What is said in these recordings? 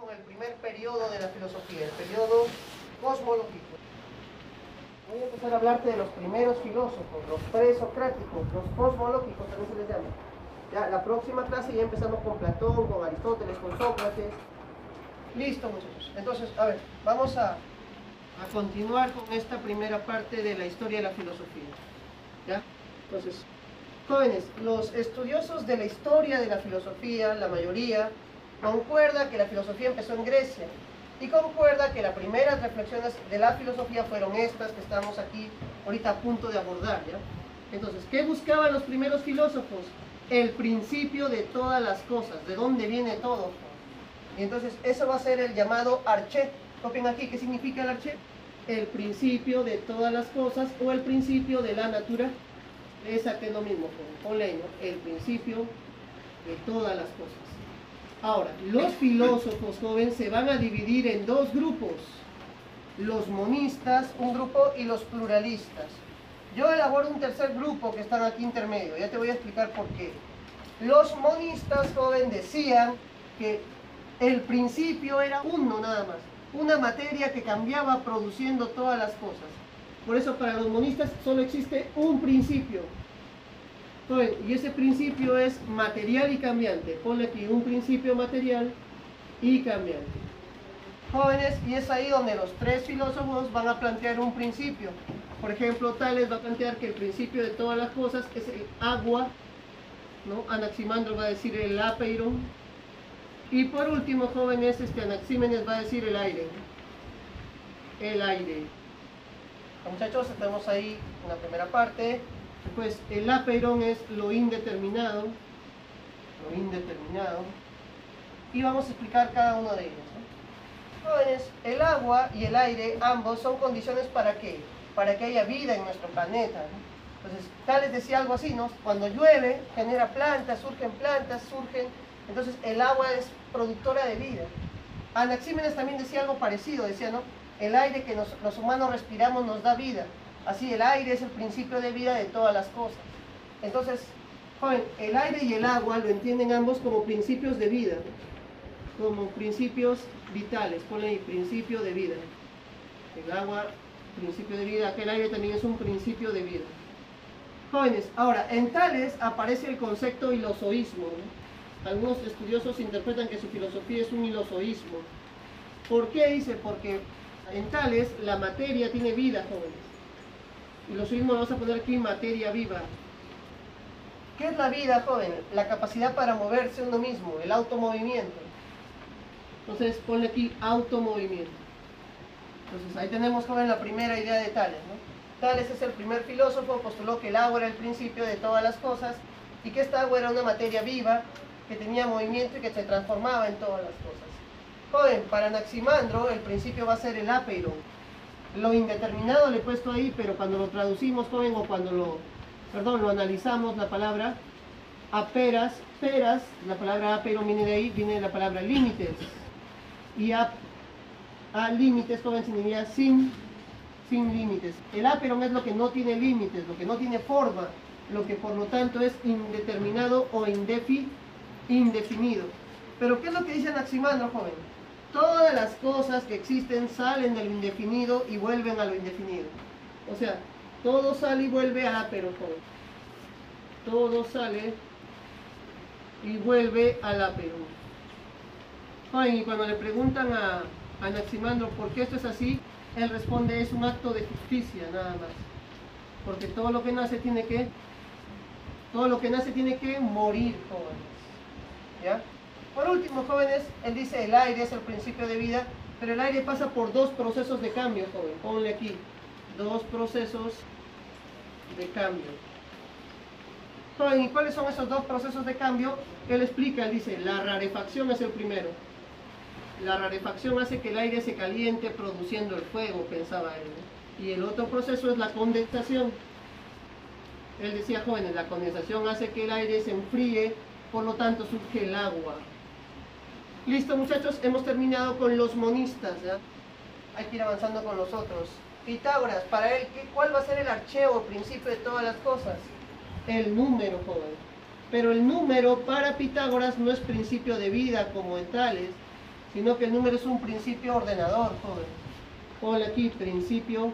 con el primer periodo de la filosofía, el periodo cosmológico. Voy a empezar a hablarte de los primeros filósofos, los presocráticos, los cosmológicos también se les llama. Ya, la próxima clase ya empezamos con Platón, con Aristóteles, con Sócrates. Listo, muchachos. Entonces, a ver, vamos a, a continuar con esta primera parte de la historia de la filosofía. ¿Ya? Entonces, jóvenes, los estudiosos de la historia de la filosofía, la mayoría, concuerda que la filosofía empezó en Grecia y concuerda que las primeras reflexiones de la filosofía fueron estas que estamos aquí ahorita a punto de abordar. ¿ya? Entonces, ¿qué buscaban los primeros filósofos? El principio de todas las cosas, de dónde viene todo. Y entonces eso va a ser el llamado arché. Copien aquí, ¿qué significa el arché? El principio de todas las cosas o el principio de la naturaleza. Que es lo mismo, ponle, ¿no? el principio de todas las cosas. Ahora, los filósofos jóvenes se van a dividir en dos grupos. Los monistas, un grupo, y los pluralistas. Yo elaboro un tercer grupo que están aquí intermedio. Ya te voy a explicar por qué. Los monistas, joven, decían que el principio era uno nada más. Una materia que cambiaba produciendo todas las cosas. Por eso para los monistas solo existe un principio, y ese principio es material y cambiante. Ponle aquí un principio material y cambiante. Jóvenes, y es ahí donde los tres filósofos van a plantear un principio. Por ejemplo, Tales va a plantear que el principio de todas las cosas es el agua, ¿no? Anaximandro va a decir el apeiron. Y por último, jóvenes, este Anaxímenes va a decir el aire. El aire. Muchachos, estamos ahí en la primera parte pues el apeirón es lo indeterminado, lo indeterminado, y vamos a explicar cada uno de ellos. Jóvenes, el agua y el aire, ambos son condiciones para qué? Para que haya vida en nuestro planeta. Entonces, Tales decía algo así, ¿no? Cuando llueve, genera plantas, surgen plantas, surgen... Entonces, el agua es productora de vida. Anaxímenes también decía algo parecido, decía, ¿no? El aire que los humanos respiramos nos da vida. Así el aire es el principio de vida de todas las cosas. Entonces, joven, el aire y el agua lo entienden ambos como principios de vida, como principios vitales. Ponle ahí, principio de vida. El agua, principio de vida. Aquel aire también es un principio de vida. Jóvenes, ahora, en Tales aparece el concepto ilosoísmo. Algunos estudiosos interpretan que su filosofía es un ilosoísmo. ¿Por qué? Dice, porque en Tales la materia tiene vida, jóvenes y los mismos vamos a poner aquí materia viva. ¿Qué es la vida, joven? La capacidad para moverse uno mismo, el automovimiento. Entonces ponle aquí automovimiento. Entonces ahí tenemos, joven, la primera idea de Tales. ¿no? Tales es el primer filósofo, postuló que el agua era el principio de todas las cosas y que esta agua era una materia viva que tenía movimiento y que se transformaba en todas las cosas. Joven, para Anaximandro el principio va a ser el apeiron lo indeterminado le he puesto ahí, pero cuando lo traducimos, joven, o cuando lo, perdón, lo analizamos, la palabra aperas, peras, la palabra apero viene de ahí, viene de la palabra límites. Y a, a límites, joven, significa sin, sin límites. El aperon es lo que no tiene límites, lo que no tiene forma, lo que por lo tanto es indeterminado o indefi, indefinido. Pero ¿qué es lo que dice Anaximandro, joven? Todas las cosas que existen salen de lo indefinido y vuelven a lo indefinido. O sea, todo sale y vuelve a pero todo. sale y vuelve a la pero. y cuando le preguntan a Anaximandro por qué esto es así, él responde es un acto de justicia nada más. Porque todo lo que nace tiene que, todo lo que nace tiene que morir, jóvenes. ¿Ya? Por último, jóvenes, él dice el aire es el principio de vida, pero el aire pasa por dos procesos de cambio, joven. Ponle aquí, dos procesos de cambio. Joven, ¿y cuáles son esos dos procesos de cambio? Él explica, él dice, la rarefacción es el primero. La rarefacción hace que el aire se caliente produciendo el fuego, pensaba él. Y el otro proceso es la condensación. Él decía, jóvenes, la condensación hace que el aire se enfríe, por lo tanto surge el agua. Listo muchachos, hemos terminado con los monistas, ¿ya? Hay que ir avanzando con los otros. Pitágoras, para él, ¿cuál va a ser el archeo, principio de todas las cosas? El número, joven. Pero el número para Pitágoras no es principio de vida como en tales, sino que el número es un principio ordenador, joven. Ponle aquí, principio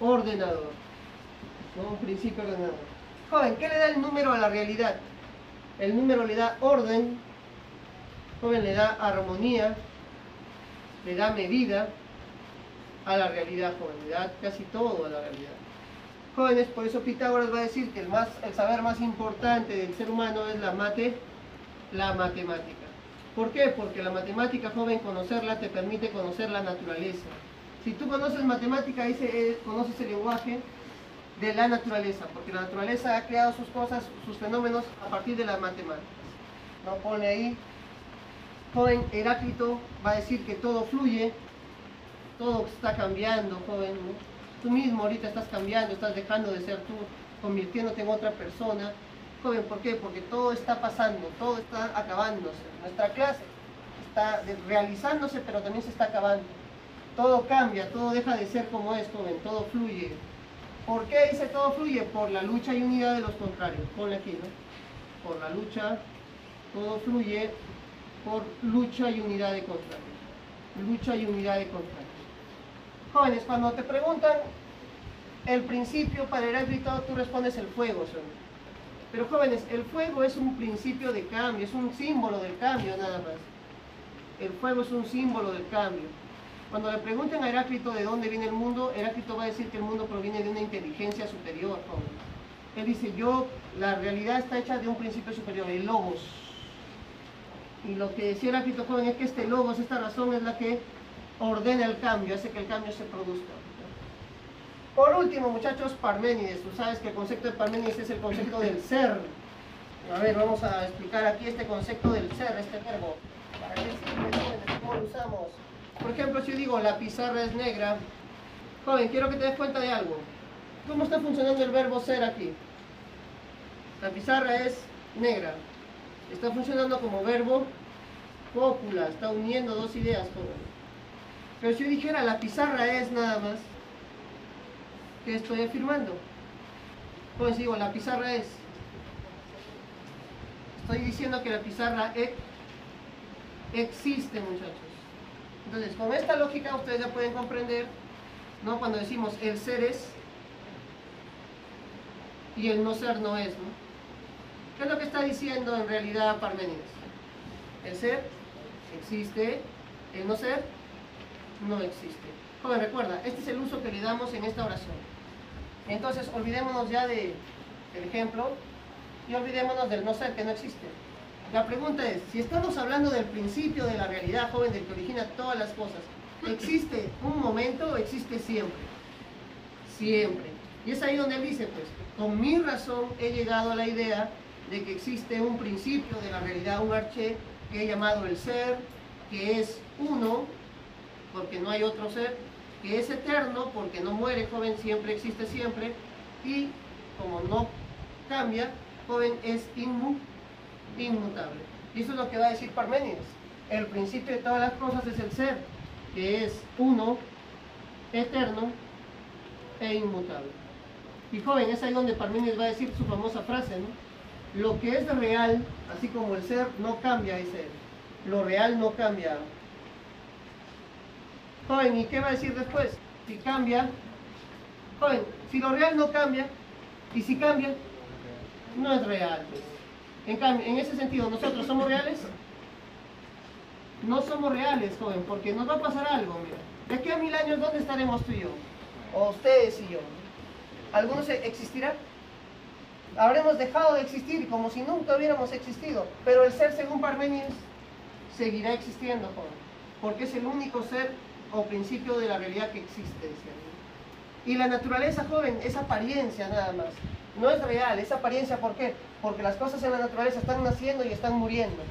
ordenador. ¿no? Un principio ordenador. Joven, ¿qué le da el número a la realidad? El número le da orden, joven, le da armonía, le da medida a la realidad, joven, le da casi todo a la realidad. Jóvenes, por eso Pitágoras va a decir que el, más, el saber más importante del ser humano es la mate, la matemática. ¿Por qué? Porque la matemática, joven, conocerla te permite conocer la naturaleza. Si tú conoces matemática, ahí eh, conoces el lenguaje de la naturaleza, porque la naturaleza ha creado sus cosas, sus fenómenos a partir de las matemáticas. No pone ahí. Joven, Heráclito va a decir que todo fluye, todo está cambiando, joven. Tú mismo ahorita estás cambiando, estás dejando de ser tú, convirtiéndote en otra persona. Joven, ¿por qué? Porque todo está pasando, todo está acabándose. Nuestra clase está realizándose, pero también se está acabando. Todo cambia, todo deja de ser como es, joven, todo fluye. ¿Por qué dice todo fluye? Por la lucha y unidad de los contrarios. Ponle aquí, ¿no? Por la lucha, todo fluye por lucha y unidad de contrarios. Lucha y unidad de contrarios. Jóvenes, cuando te preguntan el principio para Heráclito, tú respondes el fuego. Pero jóvenes, el fuego es un principio de cambio, es un símbolo del cambio nada más. El fuego es un símbolo del cambio. Cuando le pregunten a Heráclito de dónde viene el mundo, Heráclito va a decir que el mundo proviene de una inteligencia superior. Él dice, yo, la realidad está hecha de un principio superior, el logos. Y lo que decía Heráclito, joven, es que este logos, esta razón es la que ordena el cambio, hace que el cambio se produzca. Por último, muchachos, Parménides. Tú sabes que el concepto de Parménides es el concepto del ser. A ver, vamos a explicar aquí este concepto del ser, este verbo. ¿Para qué sirve? ¿Cómo lo usamos? Por ejemplo, si yo digo la pizarra es negra, joven, quiero que te des cuenta de algo. ¿Cómo está funcionando el verbo ser aquí? La pizarra es negra. Está funcionando como verbo cópula, está uniendo dos ideas. Pero si yo dijera la pizarra es nada más, ¿qué estoy afirmando? Pues digo, la pizarra es. Estoy diciendo que la pizarra e existe, muchachos. Entonces, con esta lógica ustedes ya pueden comprender, ¿no? Cuando decimos el ser es y el no ser no es, ¿no? ¿Qué es lo que está diciendo en realidad Parménides? El ser existe, el no ser no existe. Joven, recuerda, este es el uso que le damos en esta oración. Entonces, olvidémonos ya del ejemplo y olvidémonos del no ser que no existe. La pregunta es, si estamos hablando del principio de la realidad, joven, del que origina todas las cosas, ¿existe un momento o existe siempre? Siempre. Y es ahí donde él dice, pues, con mi razón he llegado a la idea de que existe un principio de la realidad, un arché que he llamado el ser, que es uno, porque no hay otro ser, que es eterno, porque no muere, joven, siempre existe siempre, y como no cambia, joven, es inmutable. Y eso es lo que va a decir Parménides. El principio de todas las cosas es el ser, que es uno, eterno e inmutable. Y joven, es ahí donde Parménides va a decir su famosa frase, ¿no? Lo que es real, así como el ser, no cambia ese. Lo real no cambia. Joven, ¿y qué va a decir después? Si cambia, joven, si lo real no cambia, y si cambia, no es real. En cambio, en ese sentido, ¿nosotros somos reales? No somos reales, joven, porque nos va a pasar algo, mira. De aquí a mil años, ¿dónde estaremos tú y yo? O ustedes y yo. ¿Algunos existirán? Habremos dejado de existir como si nunca hubiéramos existido. Pero el ser, según Parmenides, seguirá existiendo, joven. Porque es el único ser o principio de la realidad que existe, Y la naturaleza, joven, es apariencia nada más. No es real, es apariencia, ¿por qué? Porque las cosas en la naturaleza están naciendo y están muriendo.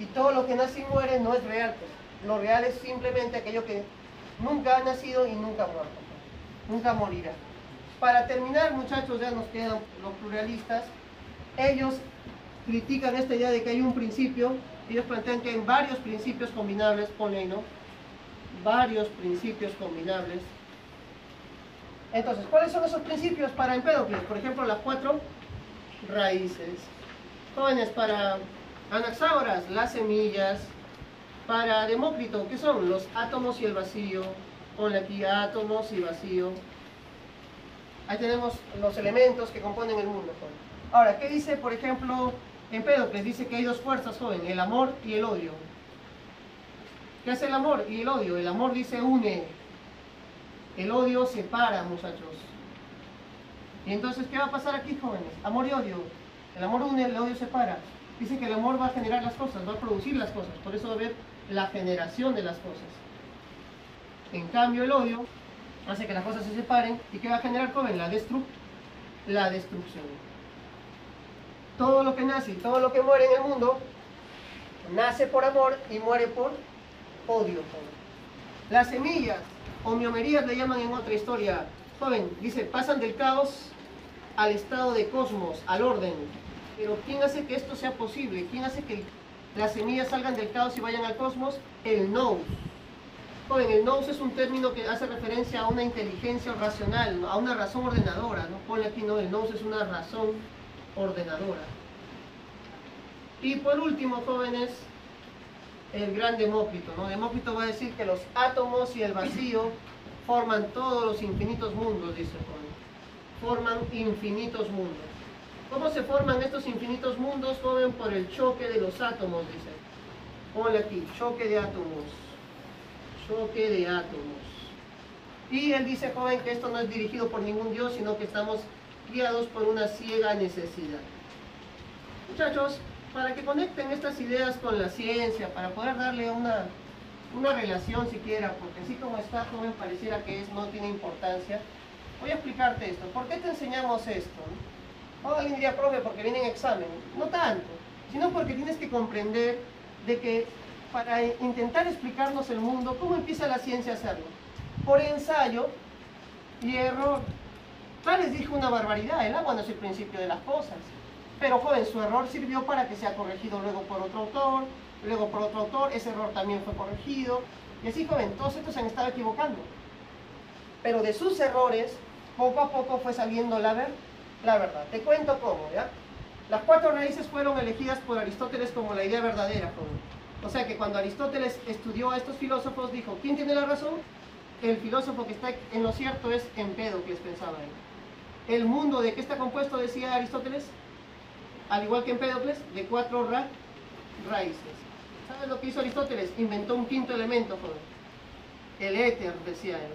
Y todo lo que nace y muere no es real. Pues. Lo real es simplemente aquello que nunca ha nacido y nunca muerto. Nunca morirá. Para terminar, muchachos, ya nos quedan los pluralistas. Ellos critican esta idea de que hay un principio. Ellos plantean que hay varios principios combinables, pone ¿no? varios principios combinables. Entonces, ¿cuáles son esos principios para Empédocles? Por ejemplo, las cuatro raíces. Jóvenes, para Anaxágoras, las semillas. Para Demócrito, ¿qué son? Los átomos y el vacío. Ponle aquí átomos y vacío. Ahí tenemos los elementos que componen el mundo. Ahora, ¿qué dice, por ejemplo, Empédocles? Dice que hay dos fuerzas, joven, el amor y el odio. ¿Qué hace el amor y el odio? El amor dice une, el odio separa, muchachos. Y entonces, ¿qué va a pasar aquí, jóvenes? Amor y odio. El amor une, el odio separa. Dice que el amor va a generar las cosas, va a producir las cosas. Por eso va a haber la generación de las cosas. En cambio, el odio hace que las cosas se separen. ¿Y qué va a generar, joven? La, destru la destrucción. Todo lo que nace y todo lo que muere en el mundo nace por amor y muere por odio. Las semillas, homiomerías le llaman en otra historia. Joven, dice, pasan del caos al estado de cosmos, al orden. Pero ¿quién hace que esto sea posible? ¿Quién hace que las semillas salgan del caos y vayan al cosmos? El nous. Joven, el nous es un término que hace referencia a una inteligencia racional, a una razón ordenadora. No pone aquí, no, el nous es una razón ordenadora. Y por último, jóvenes, el gran Demócrito. Demócrito va a decir que los átomos y el vacío forman todos los infinitos mundos, dice Juan. Forman infinitos mundos. ¿Cómo se forman estos infinitos mundos, joven? Por el choque de los átomos, dice. Ponle aquí, choque de átomos. Choque de átomos. Y él dice, joven, que esto no es dirigido por ningún Dios, sino que estamos guiados por una ciega necesidad. Muchachos, para que conecten estas ideas con la ciencia, para poder darle una, una relación siquiera, porque así como está, joven, pareciera que es, no tiene importancia. Voy a explicarte esto. ¿Por qué te enseñamos esto? Alguien diría, profe, porque viene en examen. No tanto, sino porque tienes que comprender de que para intentar explicarnos el mundo, ¿cómo empieza la ciencia a hacerlo? Por ensayo y error. Tales dijo una barbaridad, el agua no es el principio de las cosas. Pero joven, su error sirvió para que sea corregido luego por otro autor, luego por otro autor, ese error también fue corregido. Y así, joven, todos estos se han estado equivocando. Pero de sus errores, poco a poco fue saliendo la, la verdad. Te cuento cómo, ¿ya? Las cuatro raíces fueron elegidas por Aristóteles como la idea verdadera, joven. O sea que cuando Aristóteles estudió a estos filósofos, dijo, ¿quién tiene la razón? El filósofo que está en lo cierto es Empédocles, pensaba él. ¿El mundo de qué está compuesto, decía Aristóteles? Al igual que Empédocles, de cuatro ra raíces. ¿Sabes lo que hizo Aristóteles? Inventó un quinto elemento, joven. El éter, decía él.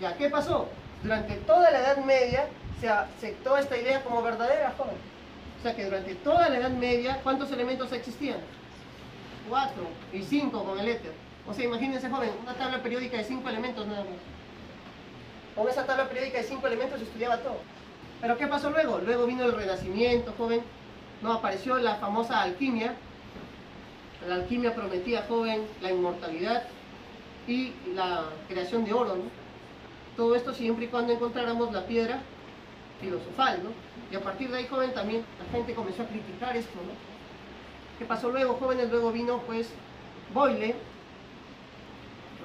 ¿Ya qué pasó? Durante toda la Edad Media se aceptó esta idea como verdadera, joven. O sea que durante toda la Edad Media, ¿cuántos elementos existían? Cuatro y cinco con el éter. O sea, imagínense, joven, una tabla periódica de cinco elementos nada más. Con esa tabla periódica de cinco elementos se estudiaba todo. Pero ¿qué pasó luego? Luego vino el Renacimiento, joven. No, apareció la famosa alquimia. La alquimia prometía, joven, la inmortalidad y la creación de oro, ¿no? Todo esto siempre y cuando encontráramos la piedra filosofal, ¿no? Y a partir de ahí, joven, también la gente comenzó a criticar esto, ¿no? ¿Qué pasó luego, jóvenes? Luego vino, pues, Boyle,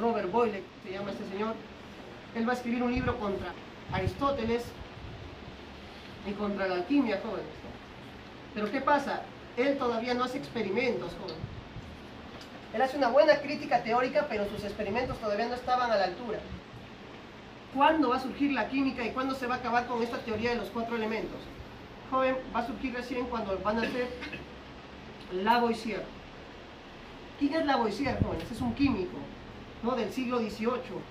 Robert Boyle, se llama este señor. Él va a escribir un libro contra Aristóteles y contra la alquimia, jóvenes. Pero ¿qué pasa? Él todavía no hace experimentos, joven. Él hace una buena crítica teórica, pero sus experimentos todavía no estaban a la altura. ¿Cuándo va a surgir la química y cuándo se va a acabar con esta teoría de los cuatro elementos? Joven, va a surgir recién cuando van a ser Lavoisier. ¿Quién es Lavoisier, jóvenes? Es un químico, ¿no? Del siglo XVIII.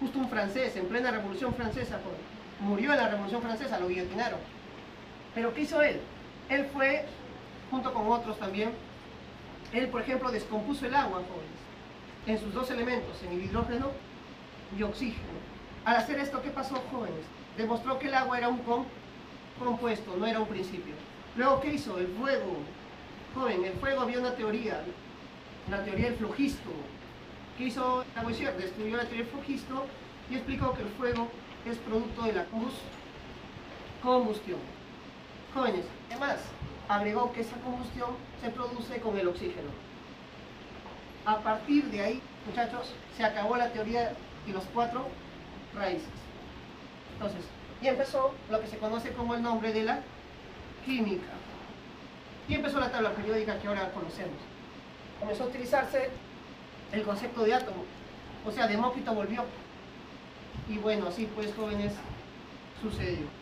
Justo un francés, en plena Revolución Francesa, joven. Murió en la Revolución Francesa, lo guillotinaron. Pero ¿qué hizo él? Él fue, junto con otros también, él, por ejemplo, descompuso el agua, jóvenes, en sus dos elementos, en el hidrógeno y oxígeno. Al hacer esto, ¿qué pasó, jóvenes? Demostró que el agua era un compuesto, no era un principio. Luego, ¿qué hizo? El fuego. Joven, el fuego había una teoría, la teoría del flogisto. ¿Qué hizo Lavoisier? Destruyó la teoría del flogisto y explicó que el fuego es producto de la combustión. Jóvenes, además, agregó que esa combustión se produce con el oxígeno. A partir de ahí, muchachos, se acabó la teoría de los cuatro raíces. Entonces, y empezó lo que se conoce como el nombre de la química. Y empezó la tabla periódica que ahora conocemos. comenzó a utilizarse el concepto de átomo. O sea, Demócrito volvió. Y bueno, así pues, jóvenes, sucedió.